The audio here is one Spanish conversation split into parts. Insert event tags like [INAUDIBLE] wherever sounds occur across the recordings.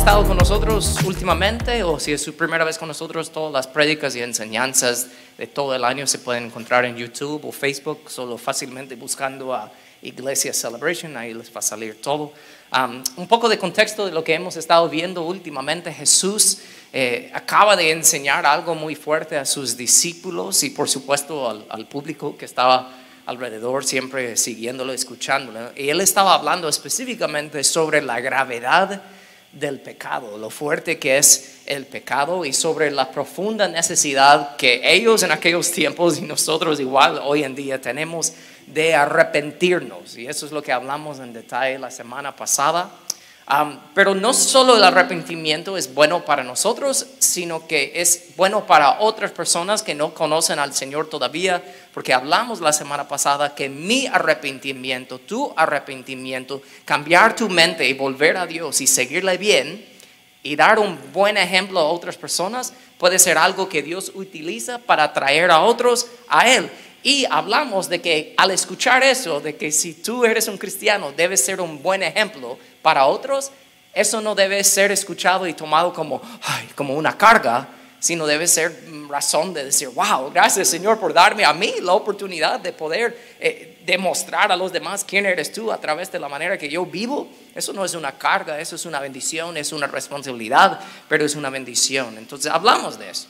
estado con nosotros últimamente o si es su primera vez con nosotros, todas las prédicas y enseñanzas de todo el año se pueden encontrar en YouTube o Facebook, solo fácilmente buscando a Iglesia Celebration, ahí les va a salir todo. Um, un poco de contexto de lo que hemos estado viendo últimamente, Jesús eh, acaba de enseñar algo muy fuerte a sus discípulos y por supuesto al, al público que estaba alrededor, siempre siguiéndolo, escuchándolo. Y él estaba hablando específicamente sobre la gravedad del pecado, lo fuerte que es el pecado y sobre la profunda necesidad que ellos en aquellos tiempos y nosotros igual hoy en día tenemos de arrepentirnos. Y eso es lo que hablamos en detalle la semana pasada. Pero no solo el arrepentimiento es bueno para nosotros, sino que es bueno para otras personas que no conocen al Señor todavía, porque hablamos la semana pasada que mi arrepentimiento, tu arrepentimiento, cambiar tu mente y volver a Dios y seguirle bien y dar un buen ejemplo a otras personas puede ser algo que Dios utiliza para atraer a otros a Él. Y hablamos de que al escuchar eso, de que si tú eres un cristiano, debes ser un buen ejemplo para otros, eso no debe ser escuchado y tomado como, como una carga, sino debe ser razón de decir, wow, gracias Señor por darme a mí la oportunidad de poder eh, demostrar a los demás quién eres tú a través de la manera que yo vivo. Eso no es una carga, eso es una bendición, es una responsabilidad, pero es una bendición. Entonces hablamos de eso.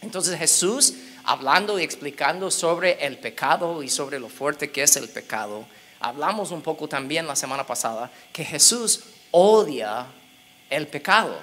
Entonces Jesús hablando y explicando sobre el pecado y sobre lo fuerte que es el pecado, hablamos un poco también la semana pasada que Jesús odia el pecado.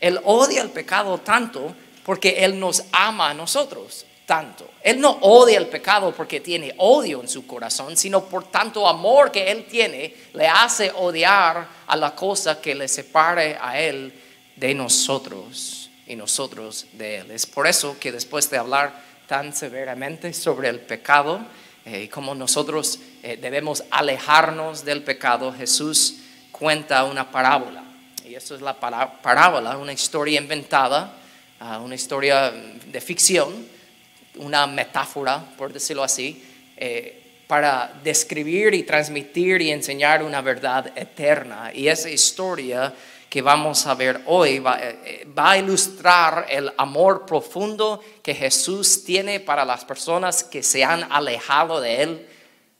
Él odia el pecado tanto porque Él nos ama a nosotros tanto. Él no odia el pecado porque tiene odio en su corazón, sino por tanto amor que Él tiene, le hace odiar a la cosa que le separe a Él de nosotros y nosotros de Él. Es por eso que después de hablar tan severamente sobre el pecado eh, y cómo nosotros eh, debemos alejarnos del pecado, Jesús cuenta una parábola. Y eso es la parábola, una historia inventada, ah, una historia de ficción, una metáfora, por decirlo así, eh, para describir y transmitir y enseñar una verdad eterna. Y esa historia que vamos a ver hoy va, eh, va, a ilustrar el amor profundo que Jesús tiene para las personas que se han alejado de Él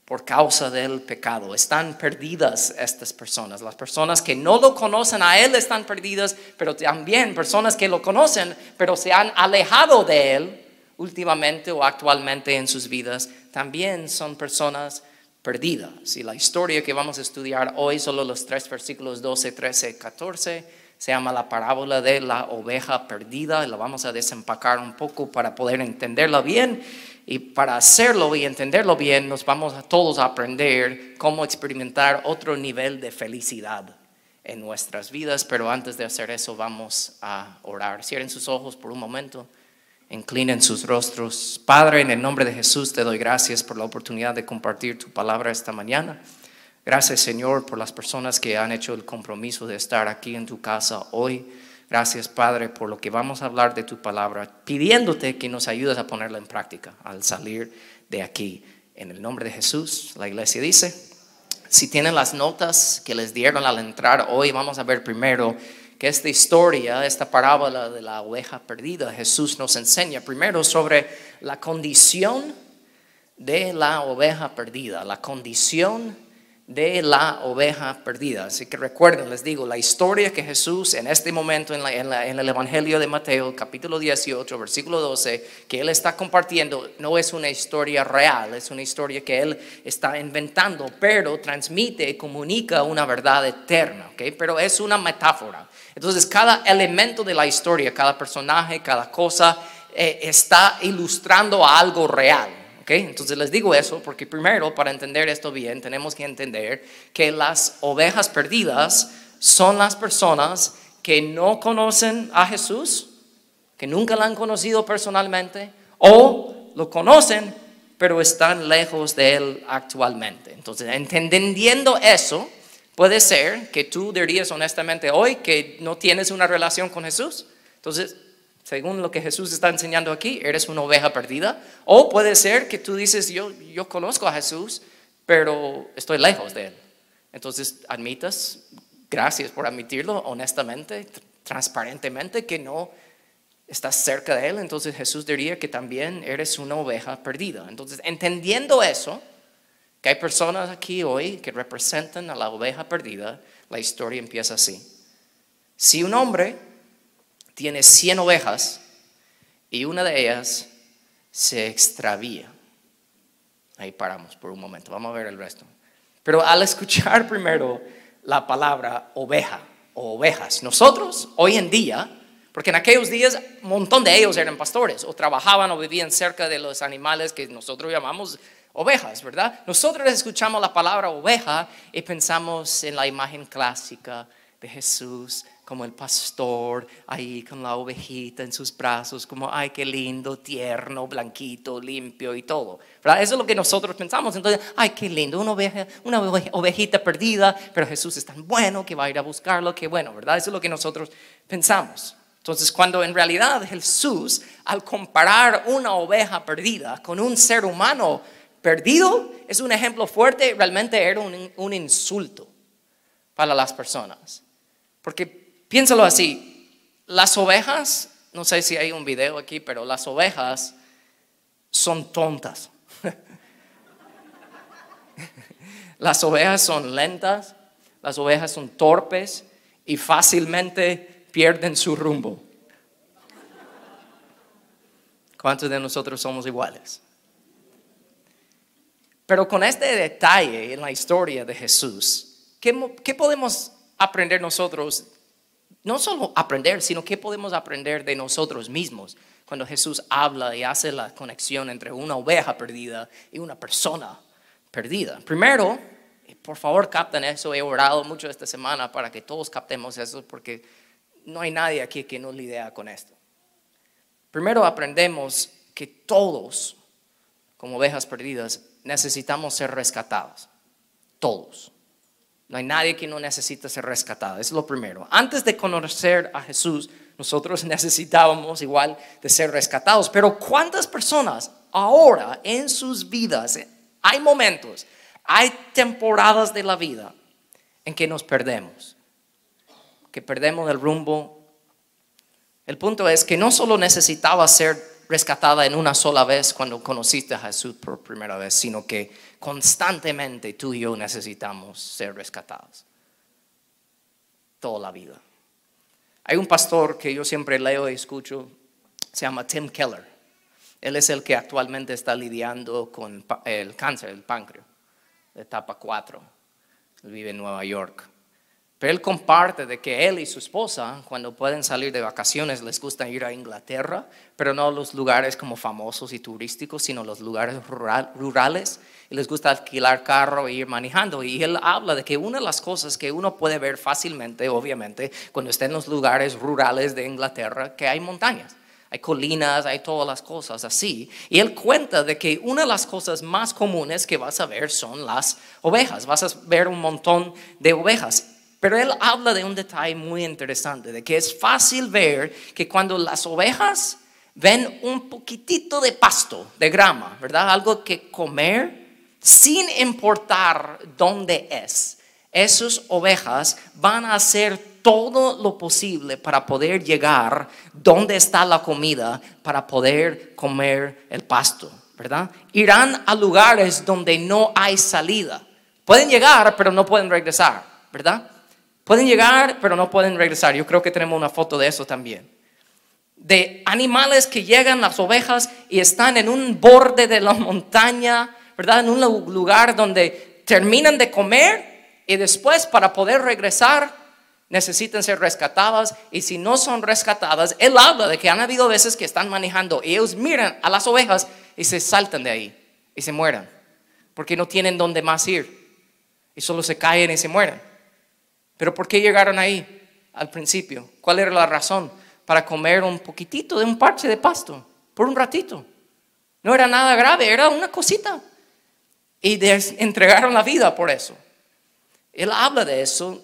por causa del pecado. Están perdidas estas personas. Las personas que no lo conocen a Él están perdidas, pero también personas que lo conocen, pero se han alejado de Él últimamente o actualmente en sus vidas, también son personas perdidas. Y la historia que vamos a estudiar hoy, solo los tres versículos 12, 13, 14, se llama la parábola de la oveja perdida. Y la vamos a desempacar un poco para poder entenderla bien. Y para hacerlo y entenderlo bien, nos vamos a todos a aprender cómo experimentar otro nivel de felicidad en nuestras vidas. Pero antes de hacer eso, vamos a orar. Cierren sus ojos por un momento. Inclinen sus rostros. Padre, en el nombre de Jesús te doy gracias por la oportunidad de compartir tu palabra esta mañana. Gracias, Señor, por las personas que han hecho el compromiso de estar aquí en tu casa hoy. Gracias, Padre, por lo que vamos a hablar de tu palabra, pidiéndote que nos ayudes a ponerla en práctica al salir de aquí. En el nombre de Jesús, la iglesia dice, si tienen las notas que les dieron al entrar hoy, vamos a ver primero que esta historia, esta parábola de la oveja perdida, Jesús nos enseña primero sobre la condición de la oveja perdida, la condición de la oveja perdida. Así que recuerden, les digo, la historia que Jesús en este momento en, el Evangelio de Mateo, capítulo 18, versículo 12, que Él está compartiendo, no es una historia real, es una historia que Él está inventando, pero transmite comunica una verdad eterna, ¿okay? pero es una metáfora. Entonces, cada elemento de la historia, cada personaje, cada cosa, eh, está ilustrando a algo real. Entonces les digo eso porque primero, para entender esto bien, tenemos que entender que las ovejas perdidas son las personas que no conocen a Jesús, que nunca lo han conocido personalmente, o lo conocen, pero están lejos de Él actualmente. Entonces, entendiendo eso, puede ser que tú dirías honestamente hoy que no tienes una relación con Jesús. Entonces, según lo que Jesús está enseñando aquí, eres una oveja perdida. O puede ser que tú dices, yo, yo conozco a Jesús, pero estoy lejos de Él. Entonces admitas gracias por admitirlo honestamente, transparentemente, que no estás cerca de Él, entonces Jesús diría que también eres una oveja perdida. Entonces, entendiendo eso, hay personas aquí hoy que representan a la oveja perdida, la historia empieza así. Si un hombre tiene 100 ovejas y una de ellas se extravía, ahí paramos por un momento, vamos a ver el resto. Pero al escuchar primero la palabra oveja o ovejas, nosotros hoy en día porque en aquellos días un montón de ellos eran pastores o trabajaban o vivían cerca de los animales que nosotros llamamos ovejas, ¿verdad? Nosotros escuchamos la palabra oveja y pensamos en la imagen clásica de Jesús como el pastor ahí con la ovejita en sus brazos, como, ay, qué lindo, tierno, blanquito, limpio y todo. ¿verdad? Eso es lo que nosotros pensamos. Entonces, ay, qué lindo, una, oveja, una ovejita perdida, pero Jesús es tan bueno que va a ir a buscarlo, qué bueno, ¿verdad? Eso es lo que nosotros pensamos. Entonces, cuando en realidad Jesús, al comparar una oveja perdida con un ser humano perdido, es un ejemplo fuerte, realmente era un, insulto para las personas. Porque piénsalo así, las ovejas, no sé si hay un video aquí, pero las ovejas son tontas. [LAUGHS] las ovejas son lentas, las ovejas son torpes y fácilmente pierden su rumbo. ¿Cuántos de nosotros somos iguales? Pero con este detalle en la historia de Jesús, ¿qué, podemos aprender nosotros? No solo aprender, sino qué podemos aprender de nosotros mismos cuando Jesús habla y hace la conexión entre una oveja perdida y una persona perdida. Primero, por favor capten eso, he orado mucho esta semana para que todos captemos eso, porque no hay nadie aquí que no lidia con esto. Primero aprendemos que todos, como ovejas perdidas, necesitamos ser rescatados. Todos. No hay nadie que no necesite ser rescatado. es lo primero. Antes de conocer a Jesús, nosotros [LAUGHS] necesitábamos igual de ser rescatados. Pero ¿cuántas personas ahora en sus vidas, hay momentos, hay temporadas de la vida en que nos perdemos? que perdemos el rumbo. El punto es que no solo necesitaba ser rescatada en una sola vez cuando conociste a Jesús por primera vez, sino que constantemente tú y yo necesitamos ser rescatados. Toda la vida. Hay un pastor que yo siempre leo y escucho, se llama Tim Keller. Él es el que actualmente está lidiando con el cáncer del páncreas, etapa 4. Él vive en Nueva York. Pero él comparte de que él y su esposa, cuando pueden salir de vacaciones, les gusta ir a Inglaterra, pero no los lugares como famosos y turísticos, sino los lugares rurales. Y les gusta alquilar carro e ir manejando. Y él habla de que una de las cosas que uno puede ver fácilmente, obviamente, cuando está en los lugares rurales de Inglaterra, que hay montañas. Hay colinas, hay todas las cosas así. Y él cuenta de que una de las cosas más comunes que vas a ver son las ovejas. Vas a ver un montón de ovejas. Pero él habla de un detalle muy interesante, de que es fácil ver que cuando las ovejas ven un poquitito de pasto, de grama, ¿verdad? Algo que comer, sin importar dónde es, esas ovejas van a hacer todo lo posible para poder llegar donde está la comida, para poder comer el pasto, ¿verdad? Irán a lugares donde no hay salida. Pueden llegar, pero no pueden regresar, ¿verdad? Pueden llegar, pero no pueden regresar. Yo creo que tenemos una foto de eso también. De animales que llegan, las ovejas, y están en un borde de la montaña, ¿verdad? En un lugar donde terminan de comer y después para poder regresar necesitan ser rescatadas y si no son rescatadas, él habla de que han habido veces que están manejando y ellos miran a las ovejas y se saltan de ahí y se mueran porque no tienen dónde más ir y solo se caen y se mueren. Pero ¿por qué llegaron ahí al principio? ¿Cuál era la razón? Para comer un poquitito de un parche de pasto, por un ratito. No era nada grave, era una cosita. Y entregaron la vida por eso. Él habla de eso.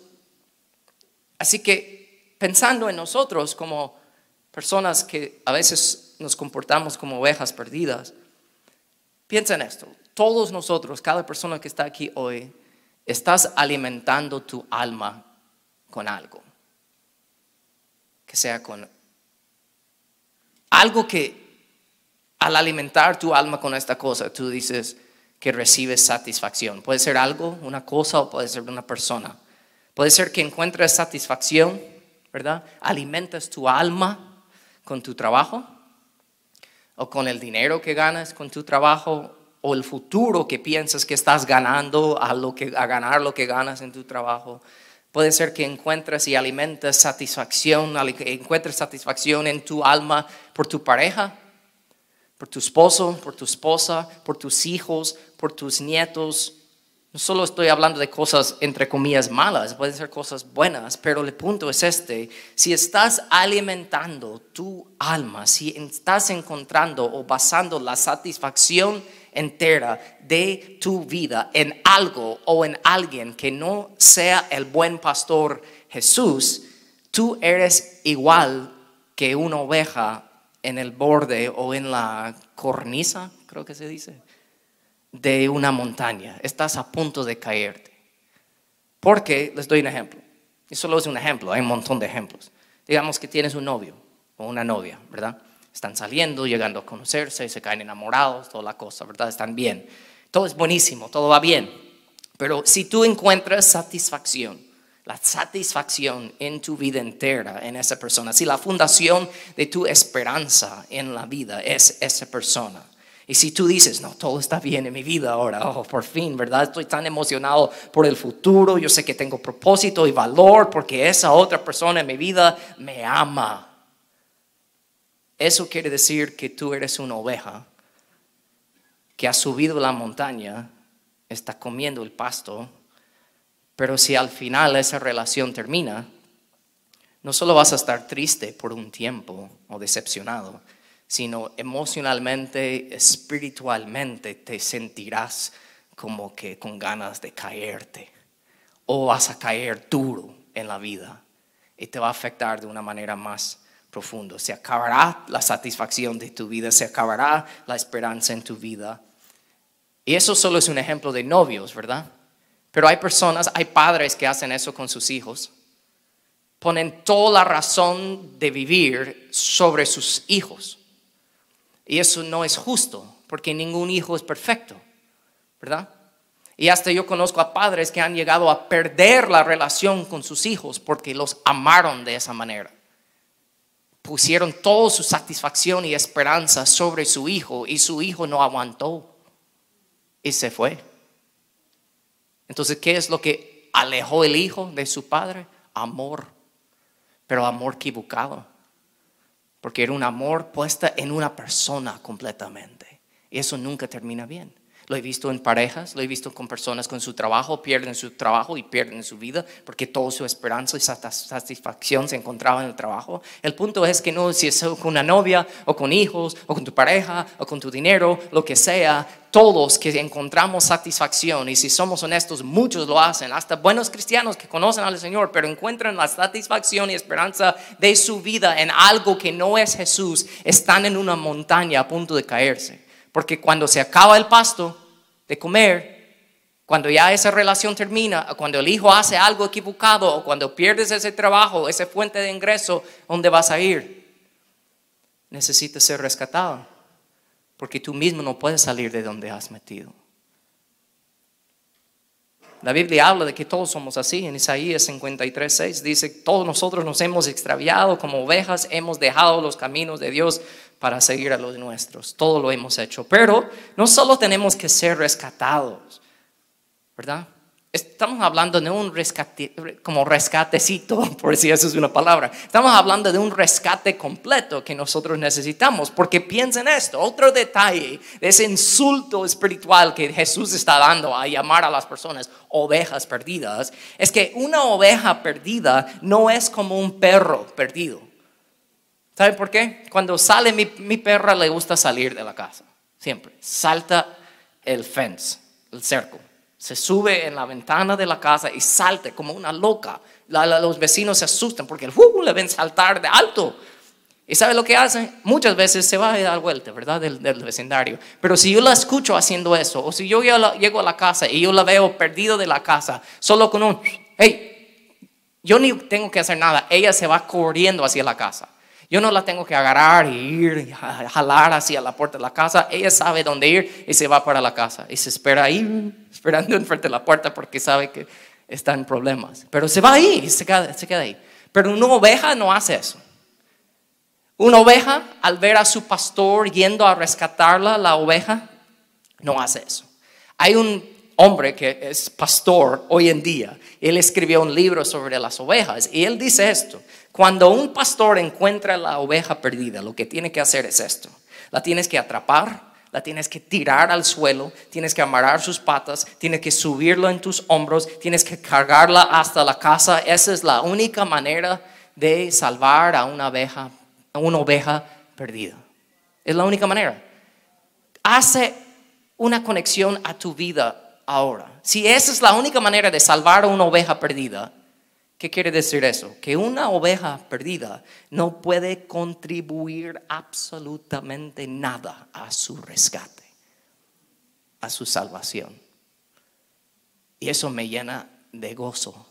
Así que pensando en nosotros como personas que a veces nos comportamos como ovejas perdidas, piensa en esto. Todos nosotros, cada persona que está aquí hoy, estás alimentando tu alma con algo. Que sea con algo que al alimentar tu alma con esta cosa, tú dices que recibes satisfacción. Puede ser algo, una cosa o puede ser una persona. Puede ser que encuentres satisfacción, ¿verdad? Alimentas tu alma con tu trabajo o con el dinero que ganas con tu trabajo o el futuro que piensas que estás ganando a, lo que, a ganar lo que ganas en tu trabajo. Puede ser que encuentres y alimentes satisfacción, encuentres satisfacción en tu alma por tu pareja, por tu esposo, por tu esposa, por tus hijos, por tus nietos. No solo estoy hablando de cosas entre comillas malas, pueden ser cosas buenas, pero el punto es este, si estás alimentando tu alma, si estás encontrando o basando la satisfacción entera de tu vida en algo o en alguien que no sea el buen pastor Jesús, tú eres igual que una oveja en el borde o en la cornisa, creo que se dice, de una montaña. Estás a punto de caerte. Porque, les doy un ejemplo. Y solo es un ejemplo, hay un montón de ejemplos. Digamos que tienes un novio o una novia, ¿verdad? Están saliendo, llegando a conocerse, se caen enamorados, toda la cosa, ¿verdad? Están bien. Todo es buenísimo, todo va bien. Pero si tú encuentras satisfacción, la satisfacción en tu vida entera en esa persona, si la fundación de tu esperanza en la vida es esa persona, y si tú dices, no, todo está bien en mi vida ahora, oh, por fin, ¿verdad? Estoy tan emocionado por el futuro, yo sé que tengo propósito y valor porque esa otra persona en mi vida me ama. Eso quiere decir que tú eres una oveja que ha subido la montaña, está comiendo el pasto, pero si al final esa relación termina, no solo vas a estar triste por un tiempo o decepcionado, sino emocionalmente, espiritualmente te sentirás como que con ganas de caerte o vas a caer duro en la vida y te va a afectar de una manera más profundo. Se acabará la satisfacción de tu vida, se acabará la esperanza en tu vida. Y eso solo es un ejemplo de novios, ¿verdad? Pero hay personas, hay padres que hacen eso con sus hijos. Ponen toda la razón de vivir sobre sus hijos. Y eso no es justo, porque ningún hijo es perfecto, ¿verdad? Y hasta yo conozco a padres que han llegado a perder la relación con sus hijos porque los amaron de esa manera pusieron toda su satisfacción y esperanza sobre su hijo y su hijo no aguantó y se fue. Entonces, ¿qué es lo que alejó el hijo de su padre? Amor, pero amor equivocado, porque era un amor puesta en una persona completamente. Eso nunca termina bien. Lo he visto en parejas, lo he visto con personas con su trabajo, pierden su trabajo y pierden su vida porque toda su esperanza y satisfacción se encontraba en el trabajo. El punto es que no si es con una novia o con hijos o con tu pareja o con tu dinero, lo que sea, todos que encontramos satisfacción y si somos honestos, muchos lo hacen, hasta buenos cristianos que conocen al Señor, pero encuentran la satisfacción y esperanza de su vida en algo que no es Jesús, están en una montaña a punto de caerse. Porque cuando se acaba el pasto de comer, cuando ya esa relación termina, cuando el hijo hace algo equivocado o cuando pierdes ese trabajo, esa fuente de ingreso, ¿dónde vas a ir? Necesitas ser rescatado. Porque tú mismo no puedes salir de donde has metido. La Biblia habla de que todos somos así. En Isaías 53, 6 dice, todos nosotros nos hemos extraviado como ovejas, hemos dejado los caminos de Dios para seguir a los nuestros. Todo lo hemos hecho. Pero no solo tenemos que ser rescatados, ¿verdad? Estamos hablando de un rescate, como rescatecito, [LAUGHS] por si eso es una palabra. Estamos hablando de un rescate completo que nosotros necesitamos, porque piensen esto, otro detalle de ese insulto espiritual que Jesús está dando a llamar a las personas ovejas perdidas, es que una oveja perdida no es como un perro perdido. ¿Saben por qué? Cuando sale mi, mi perra le gusta salir de la casa, siempre. Salta el fence, el cerco se sube en la ventana de la casa y salte como una loca. los vecinos se asustan porque el uh, le ven saltar de alto. ¿Y sabe lo que hace? Muchas veces se va a dar vuelta, ¿verdad? Del, vecindario. Pero si yo la escucho haciendo eso, o si yo llego a la casa y yo la veo perdido de la casa, solo con un, hey, Yo ni tengo que hacer nada, ella se va corriendo hacia la casa. Yo no la tengo que agarrar y ir, y jalar hacia la puerta de la casa. Ella sabe dónde ir y se va para la casa. Y se espera ahí, [LAUGHS] esperando enfrente de la puerta porque sabe que está en problemas. Pero se va ahí y se queda, se queda ahí. Pero una oveja no hace eso. Una oveja, al ver a su pastor yendo a rescatarla, la oveja, no hace eso. Hay un hombre que es pastor hoy en día. Él escribió un libro sobre las ovejas y él dice esto. Cuando un pastor encuentra la oveja perdida, lo que tiene que hacer es esto. La tienes que atrapar, la tienes que tirar al suelo, tienes que amarrar sus patas, tienes que subirlo en tus hombros, tienes que cargarla hasta la casa. Esa es la única manera de salvar a una oveja, a una oveja perdida. Es la única manera. Hace una conexión a tu vida ahora. Si esa es la única manera de salvar a una oveja perdida, ¿qué quiere decir eso? Que una oveja perdida no puede contribuir absolutamente nada a su rescate, a su salvación. Y eso me llena de gozo,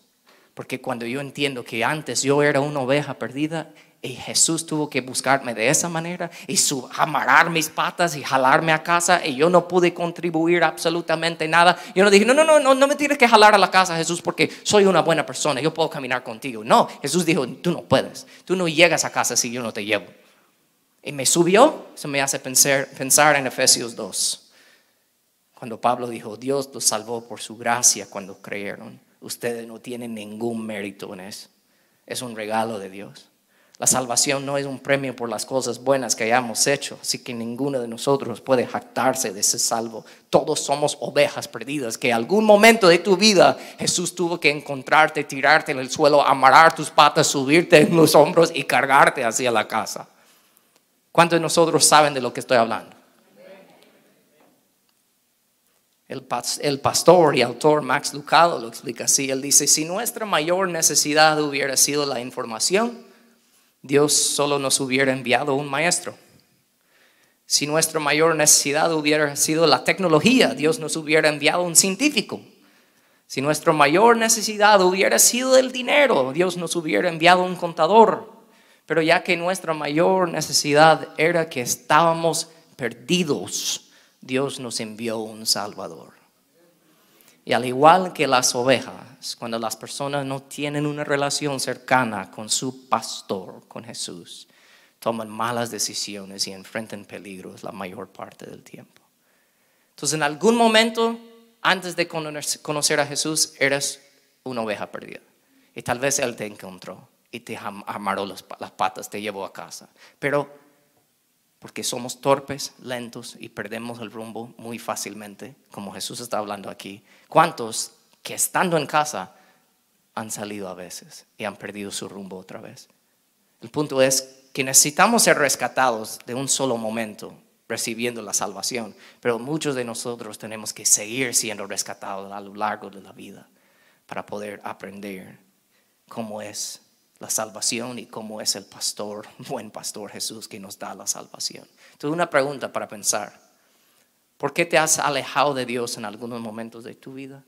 porque cuando yo entiendo que antes yo era una oveja perdida, y Jesús tuvo que buscarme de esa manera y amarrar mis patas y jalarme a casa y yo no pude contribuir absolutamente nada. Yo no dije, no, no, no, no, no me tienes que jalar a la casa, Jesús, porque soy una buena persona, yo puedo caminar contigo. No, Jesús dijo, tú no puedes, tú no llegas a casa si yo no te llevo. Y me subió, eso me hace pensar, pensar en Efesios 2, cuando Pablo dijo, Dios los salvó por su gracia cuando creyeron. Ustedes no tienen ningún mérito en eso, es un regalo de Dios. La salvación no es un premio por las cosas buenas que hayamos hecho, así que ninguno de nosotros puede jactarse de ese salvo. Todos somos ovejas perdidas que algún momento de tu vida Jesús tuvo que encontrarte, tirarte en el suelo, amarrar tus patas, subirte en los hombros y cargarte hacia la casa. ¿Cuántos de nosotros saben de lo que estoy hablando? El, pastor y autor Max Lucado lo explica así. Él dice, si nuestra mayor necesidad hubiera sido la información, Dios solo nos hubiera enviado un maestro. Si nuestra mayor necesidad hubiera sido la tecnología, Dios nos hubiera enviado un científico. Si nuestra mayor necesidad hubiera sido el dinero, Dios nos hubiera enviado un contador. Pero ya que nuestra mayor necesidad era que estábamos perdidos, Dios nos envió un Salvador. Y al igual que las ovejas, cuando las personas no tienen una relación cercana con su pastor, con Jesús, toman malas decisiones y enfrentan peligros la mayor parte del tiempo. Entonces, en algún momento, antes de conocer a Jesús, eres una oveja perdida. Y tal vez Él te encontró y te amarró las patas, te llevó a casa. Pero porque somos torpes, lentos y perdemos el rumbo muy fácilmente, como Jesús está hablando aquí. ¿Cuántos que estando en casa han salido a veces y han perdido su rumbo otra vez? El punto es que necesitamos ser rescatados de un solo momento recibiendo la salvación, pero muchos de nosotros tenemos que seguir siendo rescatados a lo largo de la vida para poder aprender cómo es la salvación y cómo es el pastor, [LAUGHS] buen pastor Jesús que nos da la salvación. Entonces, una pregunta para pensar. ¿Por qué te has alejado de Dios en algunos momentos de tu vida?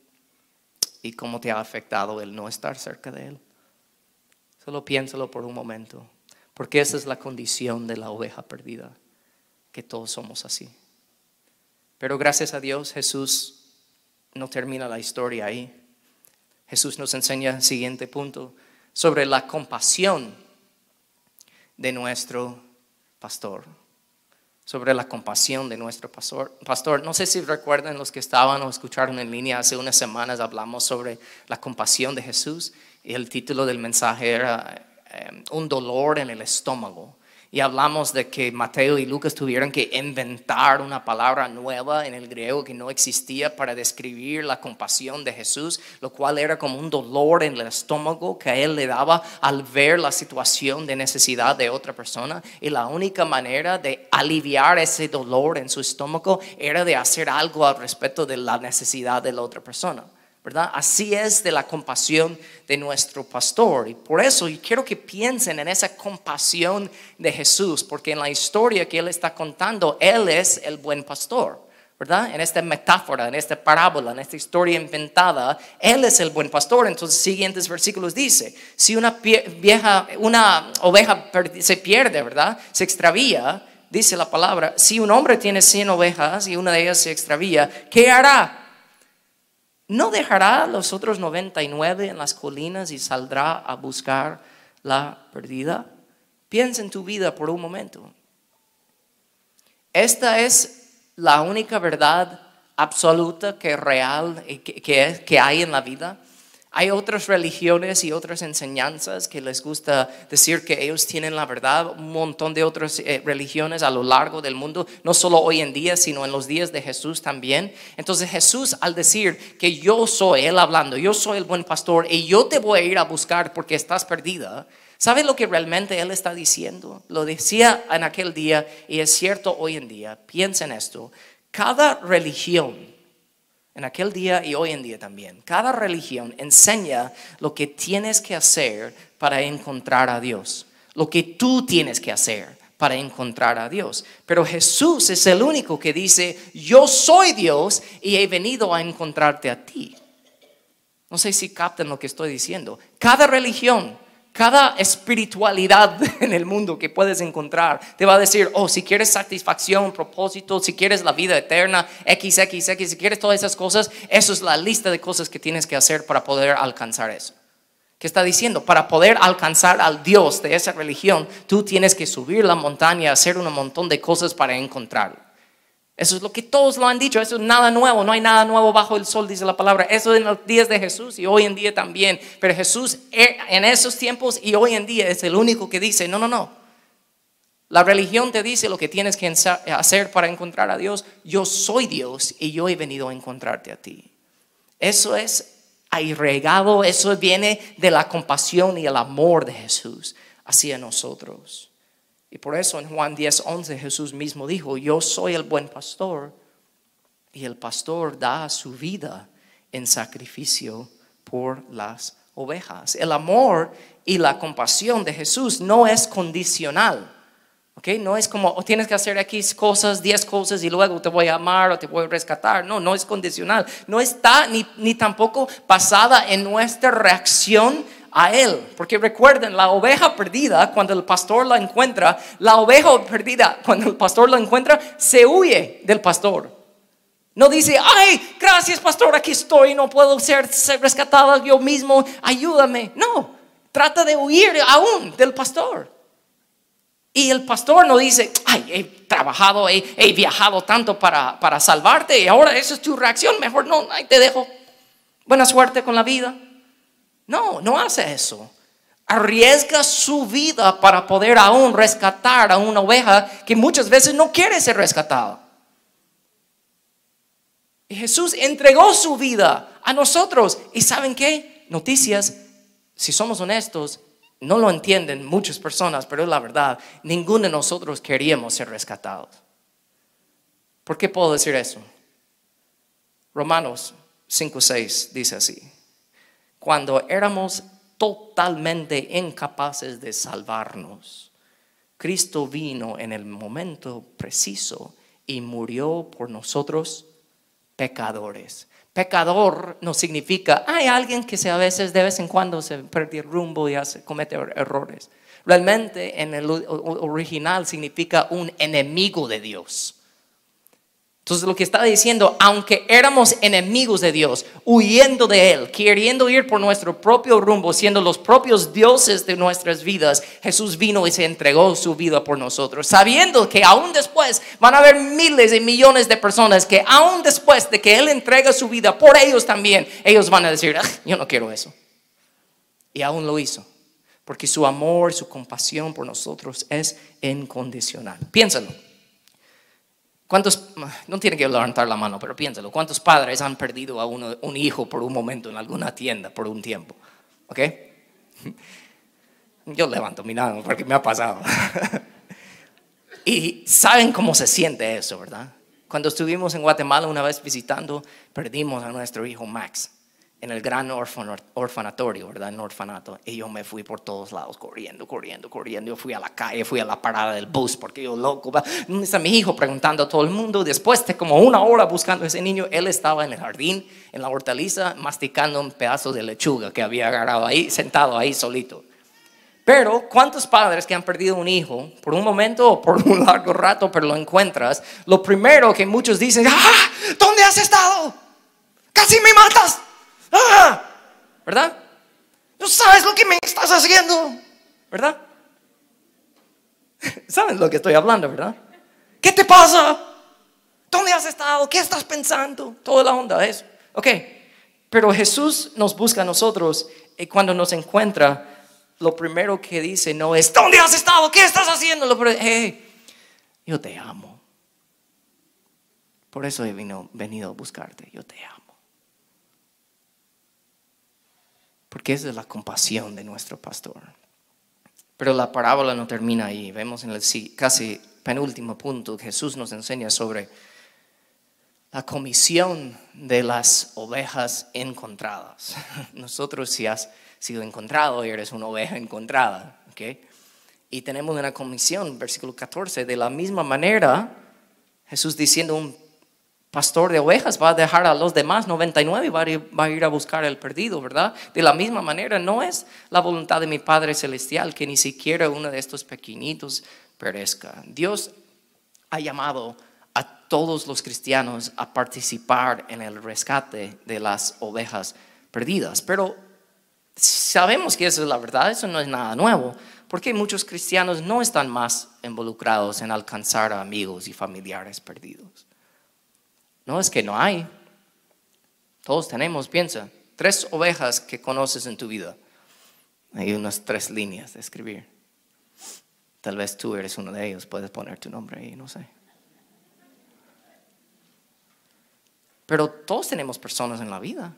¿Y cómo te ha afectado el no estar cerca de Él? Solo piénsalo por un momento, porque esa es la condición de la oveja perdida, que todos somos así. Pero gracias a Dios Jesús no termina la historia ahí. Jesús nos enseña el siguiente punto sobre la compasión de nuestro pastor. Sobre la compasión de nuestro pastor. Pastor, no sé si recuerdan los que estaban o escucharon en línea hace unas semanas, hablamos sobre la compasión de Jesús y el título del mensaje era eh, Un dolor en el estómago y hablamos de que Mateo y Lucas tuvieron que inventar una palabra nueva en el griego que no existía para describir la compasión de Jesús, lo cual era como un dolor en el estómago que a él le daba al ver la situación de necesidad de otra persona. Y la única manera de aliviar ese dolor en su estómago era de hacer algo al respecto de la necesidad de la otra persona. ¿Verdad? Así es de la compasión de nuestro pastor. Y por eso yo quiero que piensen en esa compasión de Jesús, porque en la historia que Él está contando, Él es el buen pastor. ¿verdad? En esta metáfora, en esta parábola, en esta historia inventada, Él es el buen pastor. Entonces, siguientes versículos dice, si una vieja, una oveja se pierde, ¿verdad? Se extravía, dice la palabra, si un hombre tiene 100 ovejas y una de ellas se extravía, ¿qué hará? ¿No dejará los otros 99 en las colinas y saldrá a buscar la perdida? Piensa en tu vida por un momento. Esta es la única verdad absoluta que real que, que hay en la vida. Hay otras religiones y otras enseñanzas que les gusta decir que ellos tienen la verdad, un montón de otras eh, religiones a lo largo del mundo, no solo hoy en día, sino en los días de Jesús también. Entonces Jesús al decir que yo soy, Él hablando, yo soy el buen pastor y yo te voy a ir a buscar porque estás perdida, ¿Sabe lo que realmente Él está diciendo? Lo decía en aquel día y es cierto hoy en día. Piensa en esto. Cada religión, en aquel día y hoy en día también, cada religión enseña lo que tienes que hacer para encontrar a Dios. Lo que tú tienes que hacer para encontrar a Dios. Pero Jesús es el único que dice, yo soy Dios y he venido a encontrarte a ti. No sé si captan lo que estoy diciendo. Cada religión cada espiritualidad [LAUGHS] en el mundo que puedes encontrar te va a decir, oh, si quieres satisfacción, propósito, si quieres la vida eterna, X, X, X, si quieres todas esas cosas, eso es la lista de cosas que tienes que hacer para poder alcanzar eso. ¿Qué está diciendo? Para poder alcanzar al Dios de esa religión, tú tienes que subir la montaña, hacer un montón de cosas para encontrarlo. Eso es lo que todos lo han dicho, eso es nada nuevo, no hay nada nuevo bajo el sol, dice la palabra. Eso en los días de Jesús y hoy en día también. Pero Jesús eh, en esos tiempos y hoy en día es el único que dice, no, no, no. La religión te dice lo que tienes que hacer para encontrar a Dios. Yo soy Dios y yo he venido a encontrarte a ti. Eso es regado, eso viene de la compasión y el amor de Jesús hacia nosotros. Y por eso en Juan 10, 11 Jesús mismo dijo, yo soy el buen pastor y el pastor da su vida en sacrificio por las ovejas. El amor y la compasión de Jesús no es condicional. ¿ok? No es como, oh, tienes que hacer aquí cosas, 10 cosas y luego te voy a amar o te voy a rescatar. No, no es condicional. No está ni, ni tampoco basada en nuestra reacción a él. Porque recuerden, la oveja perdida, cuando el pastor la encuentra, la oveja perdida, cuando el pastor la encuentra, se huye del pastor. No dice, ay, gracias pastor, aquí estoy, no puedo ser, rescatada yo mismo, ayúdame. No, trata de huir aún del pastor. Y el pastor no dice, ay, he trabajado, he, he viajado tanto para, para, salvarte y ahora esa es tu reacción, mejor no, te dejo. Buena suerte con la vida. No, no hace eso. Arriesga su vida para poder aún rescatar a una oveja que muchas veces no quiere ser rescatada. Y Jesús entregó su vida a nosotros. ¿Y saben qué? Noticias, si somos honestos, no lo entienden muchas personas, pero es la verdad. Ninguno de nosotros queríamos ser rescatados. ¿Por qué puedo decir eso? Romanos 5.6 dice así cuando éramos totalmente incapaces de salvarnos. Cristo vino en el momento preciso y murió por nosotros pecadores. Pecador no significa, hay alguien que a veces de vez en cuando se pierde el rumbo y hace, comete er-, errores. Realmente en el original significa un enemigo de Dios. Entonces lo que está diciendo, aunque éramos enemigos de Dios, huyendo de Él, queriendo ir por nuestro propio rumbo, siendo los propios dioses de nuestras vidas, Jesús vino y se entregó su vida por nosotros, sabiendo que aún después van a haber miles y millones de personas que aún después de que Él entrega su vida por ellos también, ellos van a decir, ah, yo no quiero eso. Y aún lo hizo, porque su amor, su compasión por nosotros es incondicional. Piénsalo. ¿Cuántos, no tiene que levantar la mano, pero piénsalo, ¿cuántos padres han perdido a un hijo por un momento en alguna tienda por un tiempo? ¿Ok? [LAUGHS] Yo levanto mi mano porque me ha pasado. [LAUGHS] y saben cómo se siente eso, ¿verdad? Cuando estuvimos en Guatemala una vez visitando, perdimos a nuestro hijo Max en el gran orfanatorio, ¿verdad? En orfanato. Y yo me fui por todos lados, corriendo, corriendo, corriendo. Yo fui a la calle, fui a la parada del bus, porque yo loco. ¿Dónde está mi hijo? Preguntando a todo el mundo. Después de como una hora buscando a ese niño, él estaba en el jardín, en la hortaliza, masticando un pedazo de lechuga que había agarrado ahí, sentado ahí solito. Pero, ¿cuántos padres que han perdido un hijo por un momento o por un largo rato, pero lo encuentras? Lo primero que muchos dicen, ¡ah! ¿Dónde has estado? Casi me matas. ¡Ah! ¿Verdad? No sabes lo que me estás haciendo, ¿verdad? [LAUGHS] ¿Saben lo que estoy hablando, verdad? ¿Qué te pasa? ¿Dónde has estado? ¿Qué estás pensando? Toda la onda es, ok. Pero Jesús nos busca a nosotros y cuando nos encuentra, lo primero que dice no es, ¿dónde has estado? ¿Qué estás haciendo? Lo hey, yo te amo. Por eso he venido a buscarte, yo te amo. Porque esa es la compasión de nuestro pastor. Pero la parábola no termina ahí. Vemos en el casi penúltimo punto que Jesús nos enseña sobre la comisión de las ovejas encontradas. [LAUGHS] Nosotros si has sido encontrado, eres una oveja encontrada. ¿okay? Y tenemos una comisión, versículo 14, de la misma manera, Jesús diciendo un pastor de ovejas va a dejar a los demás 99 y va a, ir, a buscar el perdido, ¿verdad? De la misma manera, no es la voluntad de mi Padre Celestial que ni siquiera uno de estos pequeñitos perezca. Dios ha llamado a todos los cristianos a participar en el rescate de las ovejas perdidas, pero sabemos que eso es la verdad, eso no es nada nuevo, porque muchos cristianos no están más involucrados en alcanzar a amigos y familiares perdidos. No es que no hay. Todos tenemos, piensa, tres ovejas que conoces en tu vida. Hay unas tres líneas de escribir. Tal vez tú eres uno de ellos, puedes poner tu nombre ahí, no sé. Pero todos tenemos personas en la vida.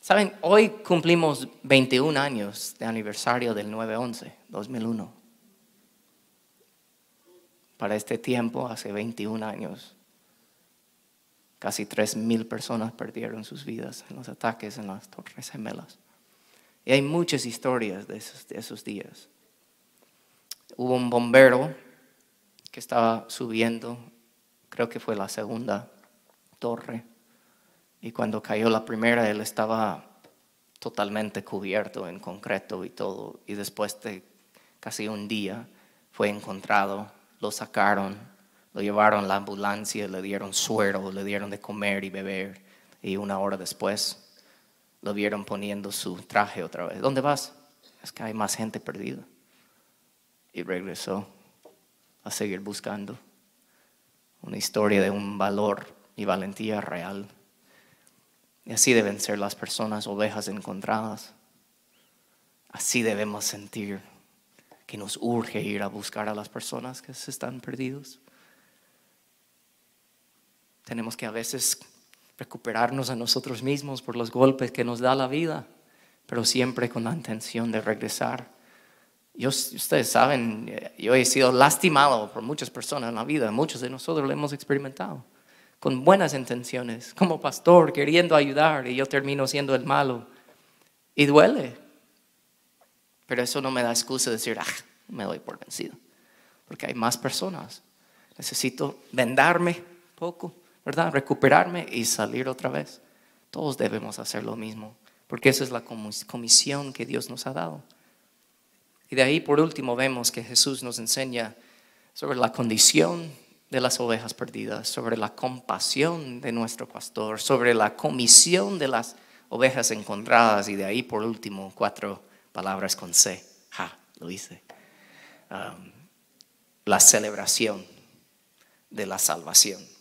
Saben, hoy cumplimos 21 años de aniversario del 9-11, 2001. Para este tiempo, hace 21 años, Casi tres mil personas perdieron sus vidas en los ataques en las Torres Gemelas. Y hay muchas historias de esos, de esos días. Hubo un bombero que estaba subiendo, creo que fue la segunda torre, y cuando cayó la primera, él estaba totalmente cubierto en concreto y todo, y después de casi un día fue encontrado, lo sacaron lo llevaron a la ambulancia, le dieron suero, le dieron de comer y beber. Y una hora después lo vieron poniendo su traje otra vez. ¿Dónde vas? Es que hay más gente perdida. Y regresó a seguir buscando una historia de un valor y valentía real. Y así deben ser las personas, ovejas encontradas. Así debemos sentir que nos urge ir a buscar a las personas que se están perdidos. Tenemos que a veces recuperarnos a nosotros mismos por los golpes que nos da la vida, pero siempre con la intención de regresar. Yo, ustedes saben, yo he sido lastimado por muchas personas en la vida, muchos de nosotros lo hemos experimentado, con buenas intenciones, como pastor, queriendo ayudar y yo termino siendo el malo. Y duele, pero eso no me da excusa de decir, ah, me doy por vencido, porque hay más personas. Necesito vendarme poco ¿verdad? Recuperarme y salir otra vez. Todos debemos hacer lo mismo, porque esa es la comisión que Dios nos ha dado. Y de ahí, por último, vemos que Jesús nos enseña sobre la condición de las ovejas perdidas, sobre la compasión de nuestro pastor, sobre la comisión de las ovejas encontradas. Y de ahí, por último, cuatro palabras con C. Ja, lo hice. Um, la celebración de la salvación.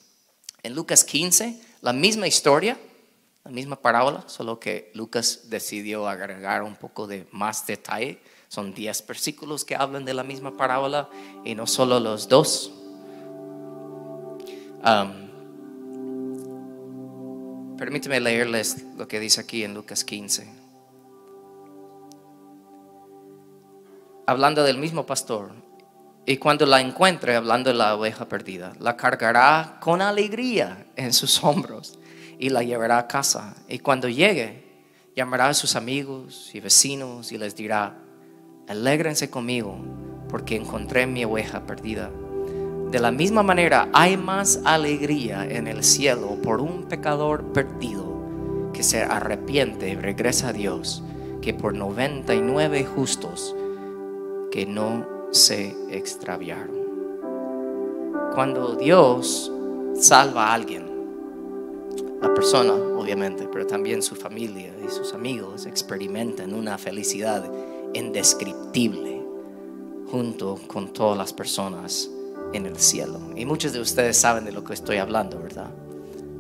En Lucas 15, la misma historia, la misma parábola, solo que Lucas decidió agregar un poco de más detalle. Son 10 versículos que hablan de la misma parábola y no solo los dos. permíteme leerles lo que dice aquí en Lucas 15. Hablando del mismo pastor, y cuando la encuentre, hablando de la oveja perdida, la cargará con alegría en sus hombros y la llevará a casa. Y cuando llegue, llamará a sus amigos y vecinos y les dirá, alégrense conmigo porque encontré mi oveja perdida. De la misma manera, hay más alegría en el cielo por un pecador perdido que se arrepiente y regresa a Dios que por 99 justos que no se extraviaron. Cuando Dios salva a alguien, la persona obviamente, pero también su familia y sus amigos experimentan una felicidad indescriptible junto con todas las personas en el cielo. Y muchos de ustedes saben de lo que estoy hablando, ¿verdad?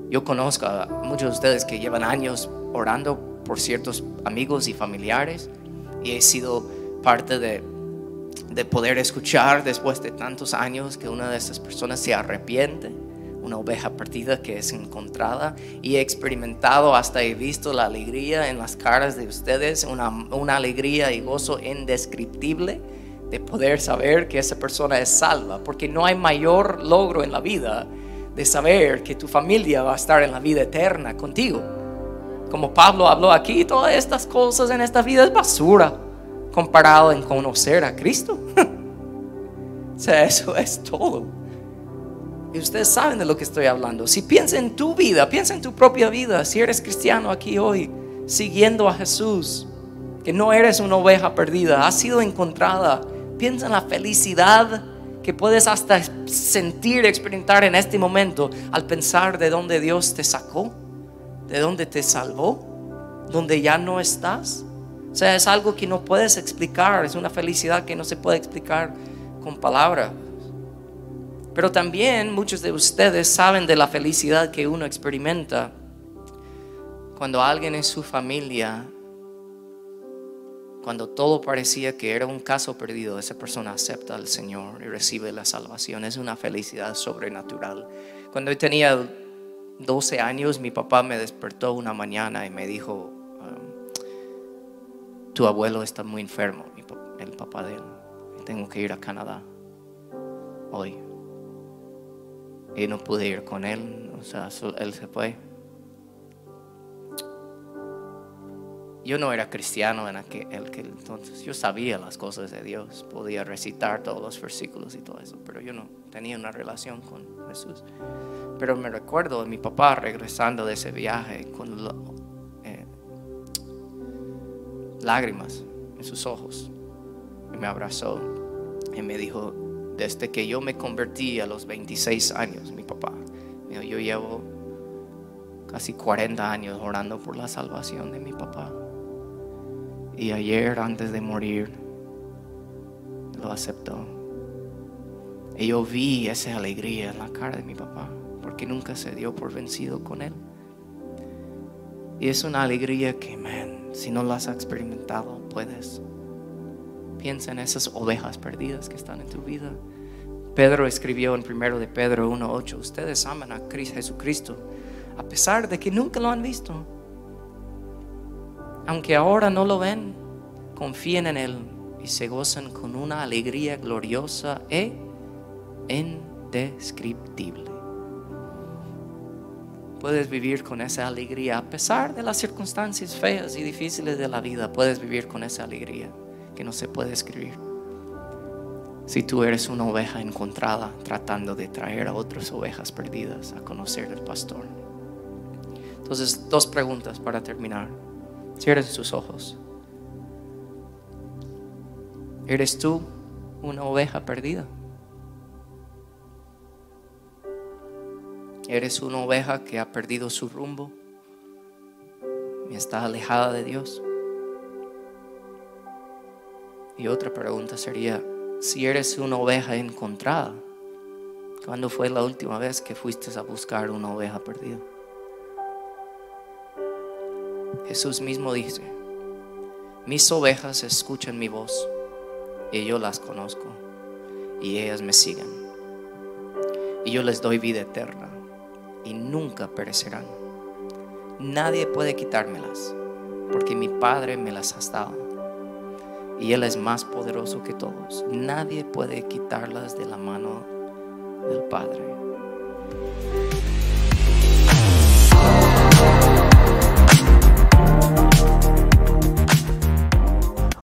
Yo conozco a muchos de ustedes que llevan años orando por ciertos amigos y familiares y he sido parte de, de poder escuchar después de tantos años que una de estas personas se arrepiente una oveja perdida que es encontrada y he experimentado, hasta he visto la alegría en las caras de ustedes, una, una alegría y gozo indescriptible de poder saber que esa persona es salva, porque no hay mayor logro en la vida de saber que tu familia va a estar en la vida eterna contigo. Como Pablo habló aquí, todas estas cosas en esta vida es basura comparado en conocer a Cristo. [LAUGHS] o sea, eso es todo. Y ustedes saben de lo que estoy hablando. Si piensa en tu vida, piensa en tu propia vida, si eres cristiano aquí hoy, siguiendo a Jesús, que no eres una oveja perdida, has sido encontrada, piensa en la felicidad que puedes hasta sentir, experimentar en este momento al pensar de dónde Dios te sacó, de dónde te salvó, donde ya no estás. O sea, es algo que no puedes explicar, es una felicidad que no se puede explicar con palabras. Pero también muchos de ustedes saben de la felicidad que uno experimenta cuando alguien en su familia, cuando todo parecía que era un caso perdido, esa persona acepta al Señor y recibe la salvación. Es una felicidad sobrenatural. Cuando yo tenía 12 años, mi papá me despertó una mañana y me dijo, tu abuelo está muy enfermo, el papá de él. Tengo que ir a Canadá hoy y no pude ir con él, o sea, él se fue. Yo no era cristiano en aquel, entonces, yo sabía las cosas de Dios, podía recitar todos los versículos y todo eso, pero yo no tenía una relación con Jesús. Pero me recuerdo de mi papá regresando de ese viaje con eh, lágrimas en sus ojos y me abrazó y me dijo, desde que yo me convertí a los 26 años, mi papá. Yo llevo casi 40 años orando por la salvación de mi papá. Y ayer, antes de morir, lo aceptó. Y yo vi esa alegría en la cara de mi papá, porque nunca se dio por vencido con él. Y es una alegría que, man, si no la has experimentado, puedes. Piensa en esas ovejas perdidas que están en tu vida. Pedro escribió en primero de Pedro 1:8, ustedes aman a Cristo Jesucristo a pesar de que nunca lo han visto. Aunque ahora no lo ven, confíen en él y se gozan con una alegría gloriosa e indescriptible. Puedes vivir con esa alegría a pesar de las circunstancias feas y difíciles de la vida. Puedes vivir con esa alegría que no se puede escribir si tú eres una oveja encontrada tratando de traer a otras ovejas perdidas a conocer al pastor. Entonces, dos preguntas para terminar. Cierren sus ojos. ¿Eres tú una oveja perdida? ¿Eres una oveja que ha perdido su rumbo y está alejada de Dios? Y otra pregunta sería, si eres una oveja encontrada, ¿cuándo fue la última vez que fuiste a buscar una oveja perdida? Jesús mismo dice, mis ovejas escuchan mi voz y yo las conozco y ellas me siguen. Y yo les doy vida eterna y nunca perecerán. Nadie puede quitármelas porque mi Padre me las ha dado y Él es más poderoso que todos. Nadie puede quitarlas de la mano del Padre.